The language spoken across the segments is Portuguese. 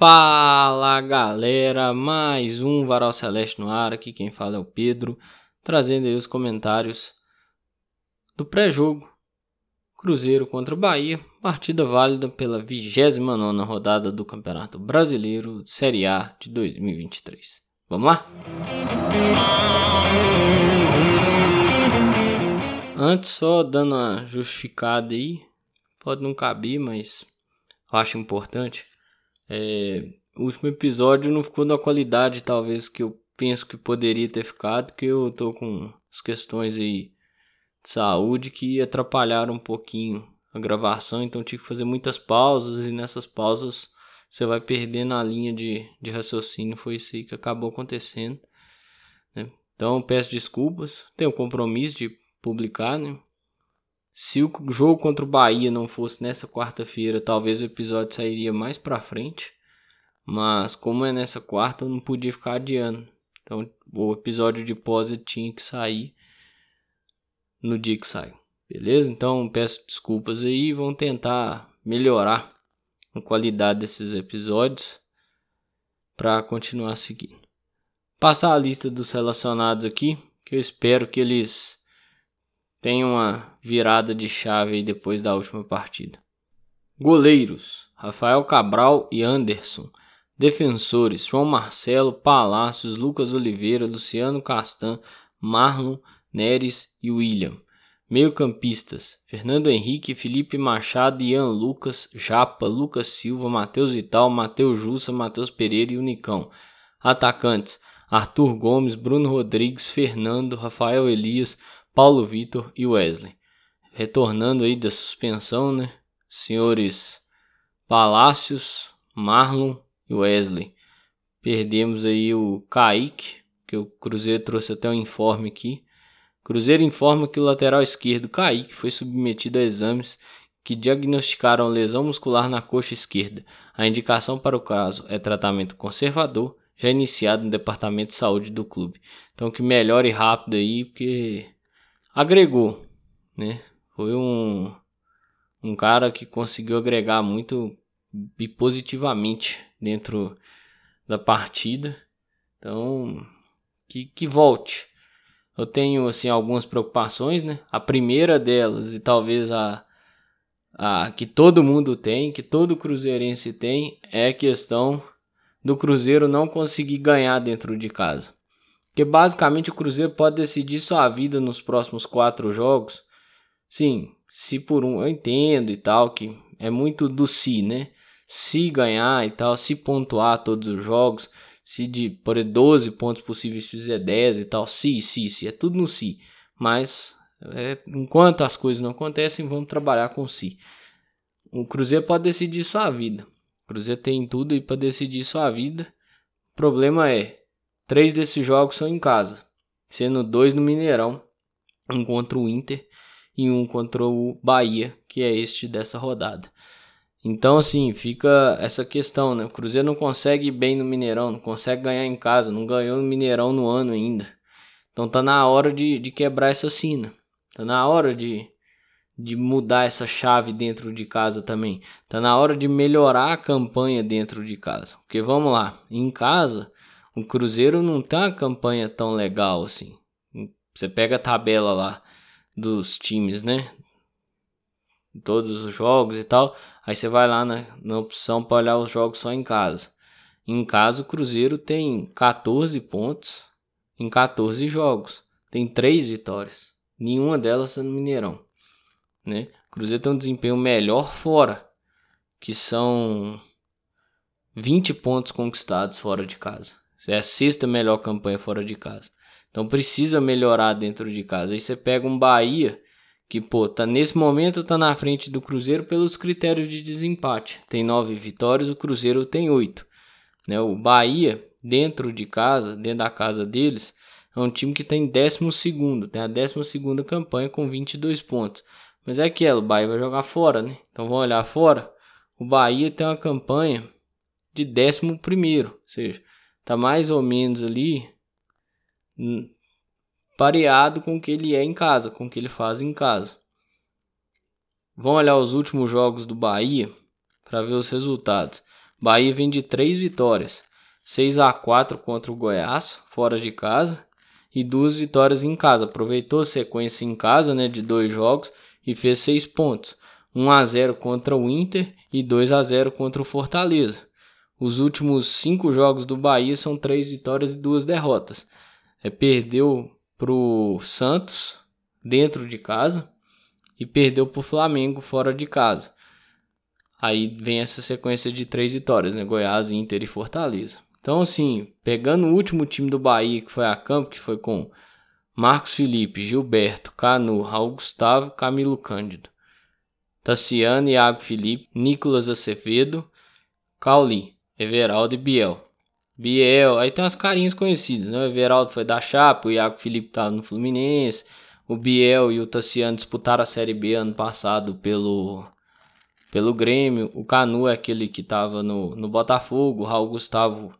Fala galera, mais um Varal Celeste no ar. Aqui quem fala é o Pedro, trazendo aí os comentários do pré-jogo Cruzeiro contra o Bahia, partida válida pela 29 rodada do Campeonato Brasileiro Série A de 2023. Vamos lá? Antes, só dando uma justificada aí, pode não caber, mas eu acho importante. É, o último episódio não ficou na qualidade, talvez, que eu penso que poderia ter ficado, que eu tô com as questões aí de saúde que atrapalharam um pouquinho a gravação, então tive que fazer muitas pausas e nessas pausas você vai perdendo a linha de, de raciocínio. Foi isso aí que acabou acontecendo. Né? Então peço desculpas, tenho o compromisso de publicar, né? Se o jogo contra o Bahia não fosse nessa quarta-feira, talvez o episódio sairia mais pra frente. Mas como é nessa quarta, eu não podia ficar adiando. Então o episódio de pós tinha que sair no dia que sai. Beleza? Então peço desculpas aí vamos tentar melhorar a qualidade desses episódios para continuar seguindo. Passar a lista dos relacionados aqui, que eu espero que eles tem uma virada de chave depois da última partida. Goleiros: Rafael Cabral e Anderson. Defensores: João Marcelo, Palácios, Lucas Oliveira, Luciano Castan, Marlon, Neres e William. Meio-campistas: Fernando Henrique, Felipe Machado, Ian Lucas, Japa, Lucas Silva, Matheus Vital, Matheus Jussa, Matheus Pereira e Unicão. Atacantes: Arthur Gomes, Bruno Rodrigues, Fernando, Rafael Elias, Paulo Vitor e Wesley. Retornando aí da suspensão, né? Senhores Palácios, Marlon e Wesley. Perdemos aí o Kaique, que o Cruzeiro trouxe até um informe aqui. Cruzeiro informa que o lateral esquerdo Kaique foi submetido a exames que diagnosticaram lesão muscular na coxa esquerda. A indicação para o caso é tratamento conservador, já iniciado no departamento de saúde do clube. Então que melhore rápido aí, porque agregou, né? Foi um, um cara que conseguiu agregar muito e positivamente dentro da partida. Então, que, que volte. Eu tenho assim algumas preocupações, né? A primeira delas e talvez a, a que todo mundo tem, que todo cruzeirense tem, é a questão do Cruzeiro não conseguir ganhar dentro de casa. Porque basicamente o Cruzeiro pode decidir sua vida nos próximos quatro jogos. Sim, se por um. Eu entendo e tal, que é muito do si, né? Se ganhar e tal, se pontuar todos os jogos, se de por 12 pontos possíveis fizer 10 e tal, se, se, se, é tudo no si. Mas é, enquanto as coisas não acontecem, vamos trabalhar com si. O Cruzeiro pode decidir sua vida. O Cruzeiro tem tudo aí para decidir sua vida. O problema é Três desses jogos são em casa, sendo dois no Mineirão, um contra o Inter e um contra o Bahia, que é este dessa rodada. Então, assim, fica essa questão, né? O Cruzeiro não consegue ir bem no Mineirão, não consegue ganhar em casa, não ganhou no Mineirão no ano ainda. Então tá na hora de, de quebrar essa sina. Tá na hora de, de mudar essa chave dentro de casa também. Tá na hora de melhorar a campanha dentro de casa. Porque vamos lá, em casa o Cruzeiro não tem uma campanha tão legal assim. Você pega a tabela lá dos times, né? Todos os jogos e tal. Aí você vai lá na, na opção para olhar os jogos só em casa. Em casa, o Cruzeiro tem 14 pontos em 14 jogos. Tem 3 vitórias. Nenhuma delas é no Mineirão. Né? O Cruzeiro tem um desempenho melhor fora. Que são 20 pontos conquistados fora de casa. É a sexta melhor campanha fora de casa. Então precisa melhorar dentro de casa. Aí você pega um Bahia que, pô, tá nesse momento tá na frente do Cruzeiro pelos critérios de desempate. Tem nove vitórias, o Cruzeiro tem oito. Né? O Bahia, dentro de casa, dentro da casa deles, é um time que tem décimo segundo, tem a décima segunda campanha com 22 pontos. Mas é aquilo, o Bahia vai jogar fora, né? Então vamos olhar fora. O Bahia tem uma campanha de décimo primeiro, ou seja, tá mais ou menos ali pareado com o que ele é em casa, com o que ele faz em casa. Vamos olhar os últimos jogos do Bahia para ver os resultados. Bahia vem de três vitórias: 6 a 4 contra o Goiás, fora de casa, e duas vitórias em casa. Aproveitou a sequência em casa né, de dois jogos e fez seis pontos: 1 a 0 contra o Inter e 2 a 0 contra o Fortaleza. Os últimos cinco jogos do Bahia são três vitórias e duas derrotas. É, perdeu para o Santos dentro de casa e perdeu para o Flamengo fora de casa. Aí vem essa sequência de três vitórias, né? Goiás, Inter e Fortaleza. Então, assim, pegando o último time do Bahia que foi a campo, que foi com Marcos Felipe, Gilberto, Canu, Raul Gustavo, Camilo Cândido, Tassiano, Iago Felipe, Nicolas Acevedo, Cauli, Everaldo e Biel. Biel, aí tem umas carinhas conhecidas, né? O Everaldo foi da Chapa, o Iago Felipe tava no Fluminense, o Biel e o Tassiano disputaram a Série B ano passado pelo, pelo Grêmio, o Canu é aquele que tava no, no Botafogo, o Raul Gustavo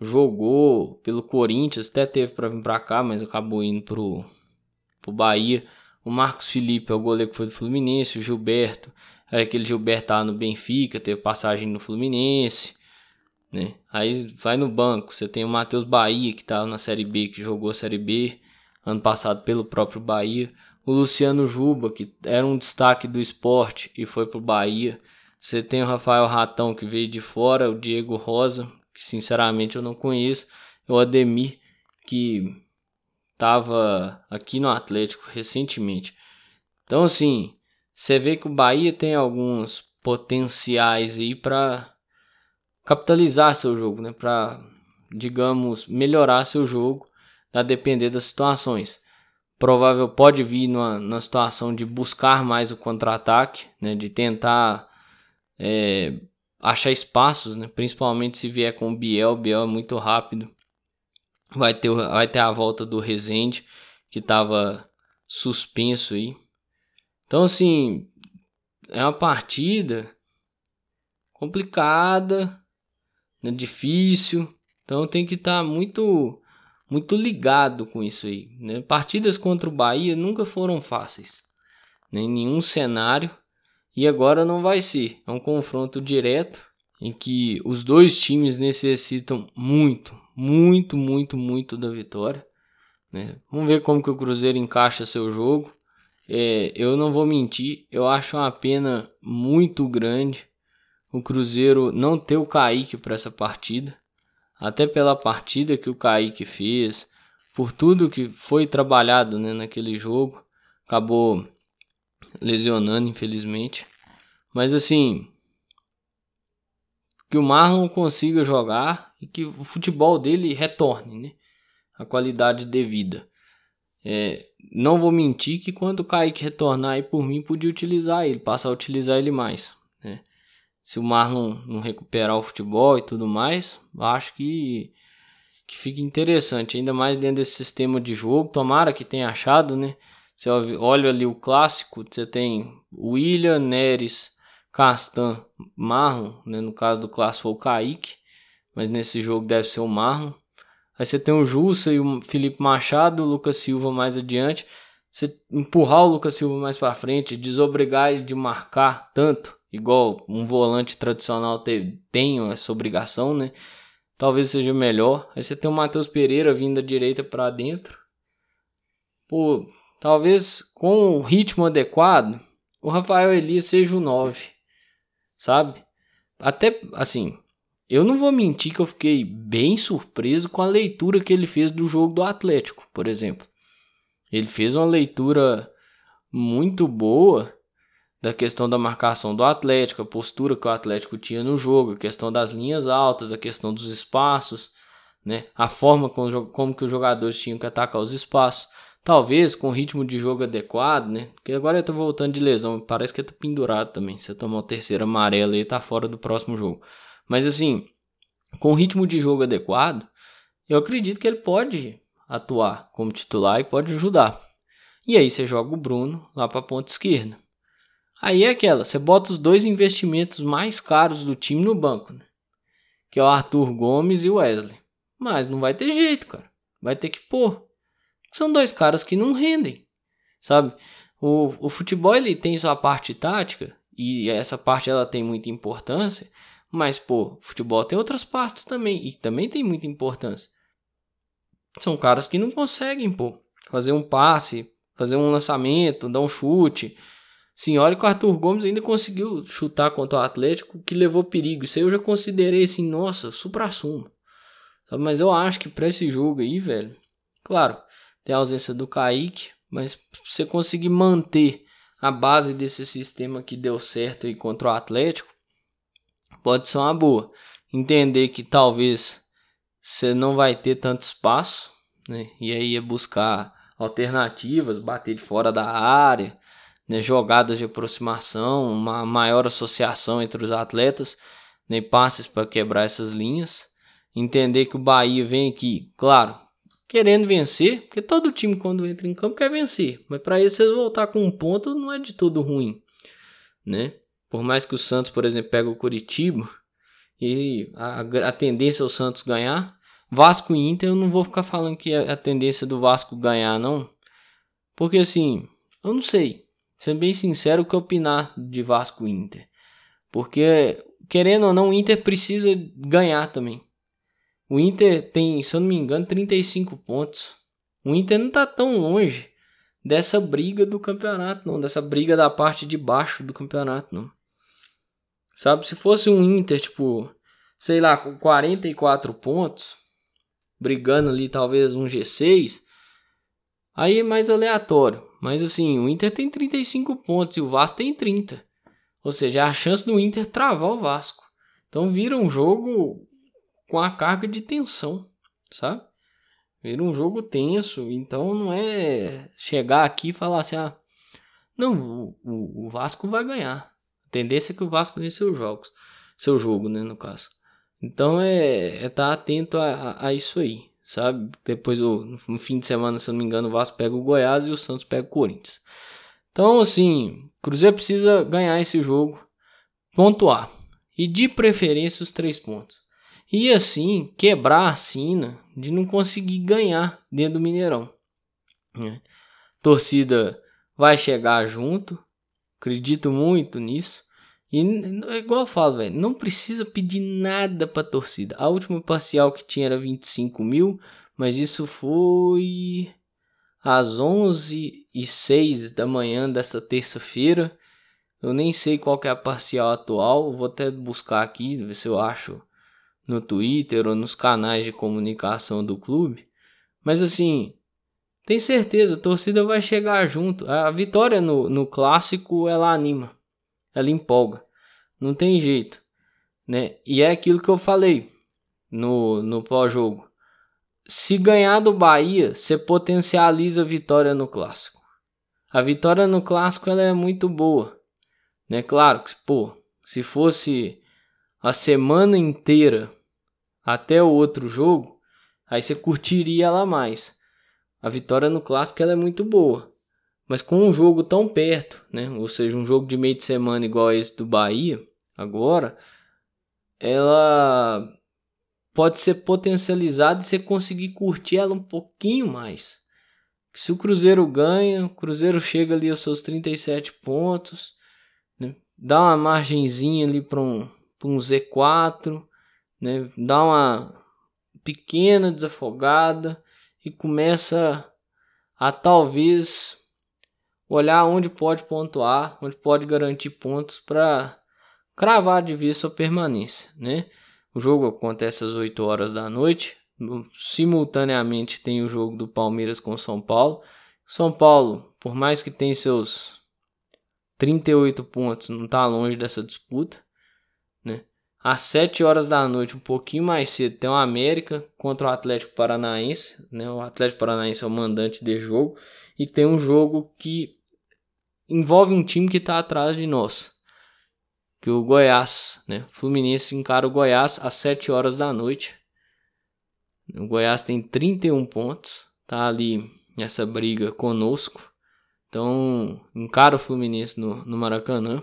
jogou pelo Corinthians, até teve para vir para cá, mas acabou indo pro, pro Bahia. O Marcos Felipe é o goleiro que foi do Fluminense, o Gilberto, é aquele Gilberto tava no Benfica, teve passagem no Fluminense. Né? Aí vai no banco, você tem o Matheus Bahia, que estava na Série B, que jogou a Série B ano passado pelo próprio Bahia. O Luciano Juba, que era um destaque do esporte e foi para o Bahia. Você tem o Rafael Ratão, que veio de fora, o Diego Rosa, que sinceramente eu não conheço. O Ademir, que estava aqui no Atlético recentemente. Então, assim, você vê que o Bahia tem alguns potenciais aí para capitalizar seu jogo, né? Para, digamos, melhorar seu jogo, a depender das situações. Provável pode vir numa, numa situação de buscar mais o contra-ataque, né? De tentar é, achar espaços, né? Principalmente se vier com o Biel, o Biel é muito rápido. Vai ter, vai ter a volta do Rezende, que estava suspenso aí. Então, assim, é uma partida complicada, né, difícil. Então tem que estar tá muito muito ligado com isso aí. Né? Partidas contra o Bahia nunca foram fáceis, nem né? nenhum cenário e agora não vai ser. É um confronto direto em que os dois times necessitam muito, muito, muito, muito da vitória. Né? Vamos ver como que o Cruzeiro encaixa seu jogo. É, eu não vou mentir, eu acho uma pena muito grande o Cruzeiro não ter o Kaique para essa partida, até pela partida que o Kaique fez, por tudo que foi trabalhado né, naquele jogo, acabou lesionando, infelizmente. Mas assim, que o Marlon consiga jogar e que o futebol dele retorne, né? A qualidade devida. É, não vou mentir que quando o Kaique retornar aí por mim, podia utilizar ele, passar a utilizar ele mais. Né? Se o Marlon não recuperar o futebol e tudo mais, acho que, que fica interessante, ainda mais dentro desse sistema de jogo. Tomara que tenha achado, né? Você olha ali o clássico, você tem William, Neres, Castan, Marlon, né? No caso do clássico foi o Kaique, mas nesse jogo deve ser o Marlon. Aí você tem o Jussa e o Felipe Machado, o Lucas Silva mais adiante. Você empurrar o Lucas Silva mais para frente, desobrigar ele de marcar tanto igual um volante tradicional tem, tem essa obrigação, né? Talvez seja melhor. Aí você tem o Matheus Pereira vindo da direita para dentro. Pô, talvez com o ritmo adequado, o Rafael Elias seja o 9, sabe? Até assim, eu não vou mentir que eu fiquei bem surpreso com a leitura que ele fez do jogo do Atlético, por exemplo. Ele fez uma leitura muito boa da questão da marcação do Atlético, a postura que o Atlético tinha no jogo, a questão das linhas altas, a questão dos espaços, né? a forma como, como que os jogadores tinham que atacar os espaços. Talvez com o ritmo de jogo adequado, né? Porque agora ele tá voltando de lesão, parece que ele tá pendurado também. Se tomar o terceiro amarelo ele tá fora do próximo jogo. Mas assim, com o ritmo de jogo adequado, eu acredito que ele pode atuar como titular e pode ajudar. E aí você joga o Bruno lá para a ponta esquerda. Aí é aquela, você bota os dois investimentos mais caros do time no banco, né? Que é o Arthur Gomes e o Wesley. Mas não vai ter jeito, cara. Vai ter que pôr. São dois caras que não rendem, sabe? O, o futebol ele tem sua parte tática e essa parte ela tem muita importância, Mas, pô, futebol tem outras partes também. E também tem muita importância. São caras que não conseguem, pô, fazer um passe, fazer um lançamento, dar um chute. Sim, olha que o Arthur Gomes ainda conseguiu chutar contra o Atlético, que levou perigo. Isso aí eu já considerei assim, nossa, supra-sumo. Mas eu acho que para esse jogo aí, velho, claro, tem a ausência do Kaique, mas você conseguir manter a base desse sistema que deu certo aí contra o Atlético, pode ser uma boa. Entender que talvez você não vai ter tanto espaço, né? E aí é buscar alternativas, bater de fora da área, né? jogadas de aproximação, uma maior associação entre os atletas, né? passes para quebrar essas linhas. Entender que o Bahia vem aqui, claro, querendo vencer, porque todo time quando entra em campo quer vencer, mas para eles voltar com um ponto não é de todo ruim, né? Por mais que o Santos, por exemplo, pegue o Curitiba e a, a tendência é o Santos ganhar, Vasco e Inter eu não vou ficar falando que é a tendência do Vasco ganhar não, porque assim, eu não sei, sendo bem sincero que opinar de Vasco e Inter, porque querendo ou não o Inter precisa ganhar também. O Inter tem, se eu não me engano, 35 pontos. O Inter não está tão longe dessa briga do campeonato, não. Dessa briga da parte de baixo do campeonato, não. Sabe, se fosse um Inter, tipo, sei lá, com 44 pontos, brigando ali talvez um G6, aí é mais aleatório. Mas assim, o Inter tem 35 pontos e o Vasco tem 30. Ou seja, a chance do Inter travar o Vasco. Então vira um jogo com a carga de tensão, sabe? Vira um jogo tenso, então não é chegar aqui e falar assim, ah, não, o, o Vasco vai ganhar. A tendência é que o Vasco ganhe seus jogos, seu jogo, né, no caso. Então é estar é tá atento a, a, a, isso aí, sabe? Depois, no fim de semana, se não me engano, o Vasco pega o Goiás e o Santos pega o Corinthians. Então, assim, Cruzeiro precisa ganhar esse jogo, pontuar. E de preferência os três pontos e assim quebrar a sina de não conseguir ganhar dentro do Mineirão. Né? Torcida vai chegar junto, acredito muito nisso. E é igual eu falo, velho, não precisa pedir nada pra torcida. A última parcial que tinha era 25 mil, mas isso foi às 11 e 6 da manhã dessa terça-feira. Eu nem sei qual é a parcial atual, vou até buscar aqui, ver se eu acho no Twitter ou nos canais de comunicação do clube. Mas assim, tem certeza, a torcida vai chegar junto. A vitória no, no clássico ela anima, ela empolga. Não tem jeito, né? E é aquilo que eu falei no, no pós-jogo. Se ganhar do Bahia, você potencializa a vitória no clássico. A vitória no clássico ela é muito boa, né? Claro que, pô, se fosse a semana inteira até o outro jogo, aí você curtiria ela mais. A vitória no clássico ela é muito boa, mas com um jogo tão perto, né? Ou seja, um jogo de meio de semana igual esse do Bahia, agora, ela pode ser potencializada e você conseguir curtir ela um pouquinho mais. Se o Cruzeiro ganha, o Cruzeiro chega ali aos seus 37 pontos, né? dá uma margenzinha ali para um um Z4, né? Dá uma pequena desafogada e começa a talvez olhar onde pode pontuar, onde pode garantir pontos para cravar de vez sua permanência, né? O jogo acontece às 8 horas da noite. Simultaneamente tem o jogo do Palmeiras com São Paulo. São Paulo, por mais que tenha seus 38 pontos, não está longe dessa disputa né? Às 7 horas da noite, um pouquinho mais cedo, tem o América contra o Atlético Paranaense, né? O Atlético Paranaense é o mandante de jogo e tem um jogo que envolve um time que está atrás de nós, que o Goiás, né? Fluminense encara o Goiás às 7 horas da noite. O Goiás tem 31 pontos, tá ali nessa briga conosco. Então, encara o Fluminense no, no Maracanã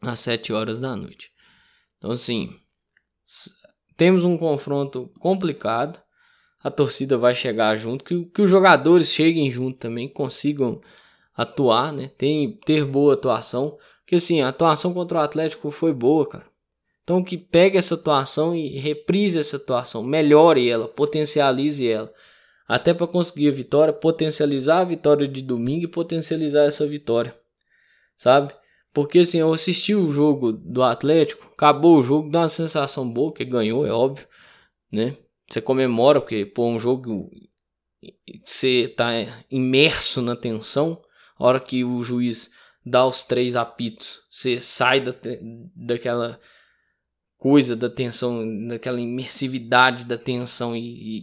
às 7 horas da noite. Então, assim, temos um confronto complicado. A torcida vai chegar junto, que, que os jogadores cheguem junto também, consigam atuar, né? Tem, ter boa atuação. Porque assim, a atuação contra o Atlético foi boa, cara. Então que pegue essa atuação e reprise essa atuação, melhore ela, potencialize ela. Até para conseguir a vitória, potencializar a vitória de domingo e potencializar essa vitória. Sabe? Porque assim, eu assisti o jogo do Atlético, acabou o jogo, dá uma sensação boa, que ganhou, é óbvio, né? Você comemora, porque, pô, um jogo você tá imerso na tensão, a hora que o juiz dá os três apitos, você sai da, daquela coisa da tensão, daquela imersividade da tensão e, e,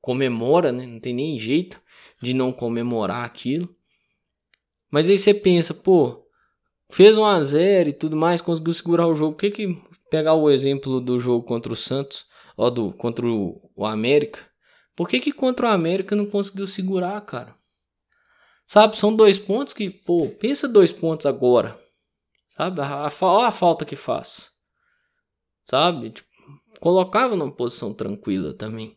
comemora, né? Não tem nem jeito de não comemorar aquilo. Mas aí você pensa, pô, fez um a zero e tudo mais, conseguiu segurar o jogo. O que que pegar o exemplo do jogo contra o Santos, ou do contra o, o América? Por que que contra o América não conseguiu segurar, cara? Sabe, são dois pontos que, pô, pensa dois pontos agora. Sabe, a, a, a, falta que faz sabe? Tipo, colocava numa posição tranquila também.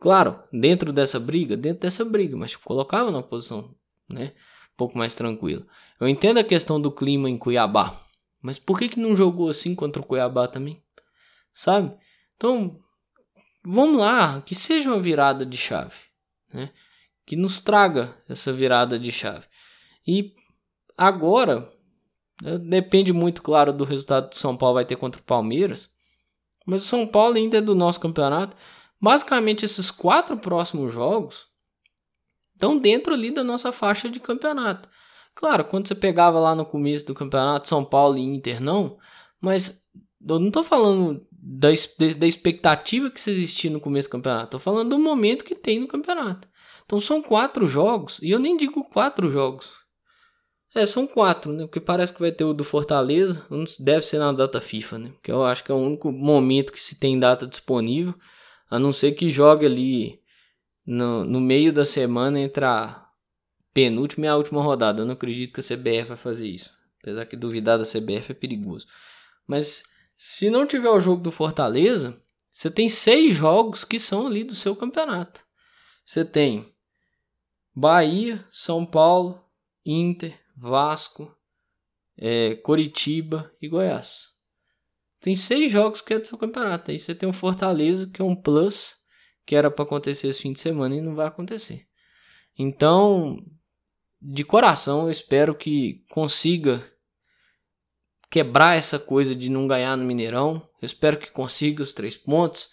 Claro, dentro dessa briga, dentro dessa briga, mas tipo, colocava numa posição, né, um pouco mais tranquila. Eu entendo a questão do clima em Cuiabá, mas por que que não jogou assim contra o Cuiabá também? Sabe? Então, vamos lá, que seja uma virada de chave, né? Que nos traga essa virada de chave. E agora, né, depende muito, claro, do resultado que o São Paulo vai ter contra o Palmeiras. Mas o São Paulo ainda é do nosso campeonato. Basicamente, esses quatro próximos jogos estão dentro ali da nossa faixa de campeonato. Claro, quando você pegava lá no começo do campeonato, São Paulo e Inter não, mas eu não estou falando da, da expectativa que se existia no começo do campeonato, estou falando do momento que tem no campeonato. Então são quatro jogos, e eu nem digo quatro jogos, é, são quatro, né? Porque parece que vai ter o do Fortaleza. Deve ser na data FIFA, né? Porque eu acho que é o único momento que se tem data disponível. A não ser que jogue ali no, no meio da semana entre a penúltima e a última rodada. Eu não acredito que a CBF vai fazer isso. Apesar que duvidar da CBF é perigoso. Mas se não tiver o jogo do Fortaleza, você tem seis jogos que são ali do seu campeonato. Você tem Bahia, São Paulo, Inter, Vasco, é, Coritiba e Goiás. Tem seis jogos que é do seu campeonato. Aí você tem um Fortaleza, que é um plus, que era para acontecer esse fim de semana e não vai acontecer. Então, de coração, eu espero que consiga quebrar essa coisa de não ganhar no Mineirão. Eu espero que consiga os três pontos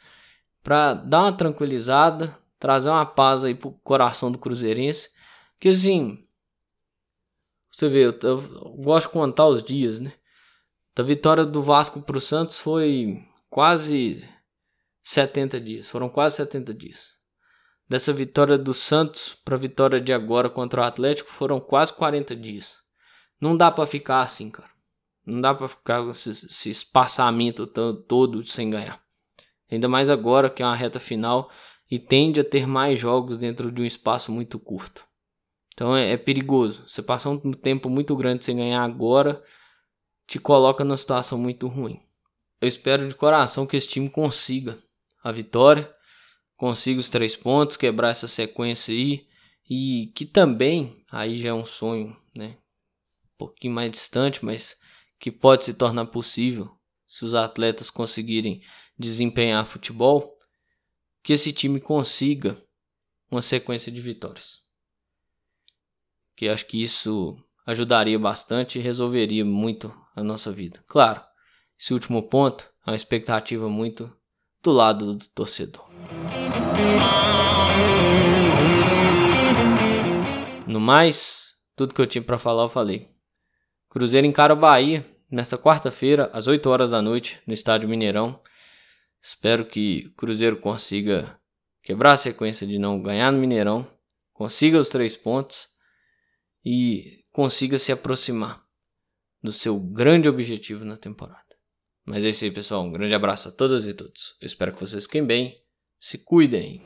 para dar uma tranquilizada, trazer uma paz aí pro coração do Cruzeirense. Que assim, você vê, eu, eu, gosto de contar os dias, né? Da vitória do Vasco para o Santos foi quase 70 dias. Foram quase 70 dias. Dessa vitória do Santos para a vitória de agora contra o Atlético foram quase 40 dias. Não dá para ficar assim, cara. Não dá para ficar com esse, esse espaçamento todo sem ganhar. Ainda mais agora que é uma reta final e tende a ter mais jogos dentro de um espaço muito curto. Então é, é perigoso. Você passar um tempo muito grande sem ganhar agora, te coloca numa situação muito ruim. Eu espero de coração que esse time consiga a vitória, consiga os três pontos, quebrar essa sequência aí e que também aí já é um sonho, né? Um pouquinho mais distante, mas que pode se tornar possível se os atletas conseguirem desempenhar futebol, que esse time consiga uma sequência de vitórias que acho que isso ajudaria bastante e resolveria muito a nossa vida. Claro, esse último ponto é uma expectativa muito do lado do torcedor. No mais, tudo que eu tinha para falar eu falei. Cruzeiro encara o Bahia nesta quarta-feira às 8 horas da noite no estádio Mineirão. Espero que o Cruzeiro consiga quebrar a sequência de não ganhar no Mineirão, consiga os três pontos e consiga se aproximar do seu grande objetivo na temporada. Mas é isso aí, pessoal. Um grande abraço a todas e todos. Eu espero que vocês fiquem bem. Se cuidem.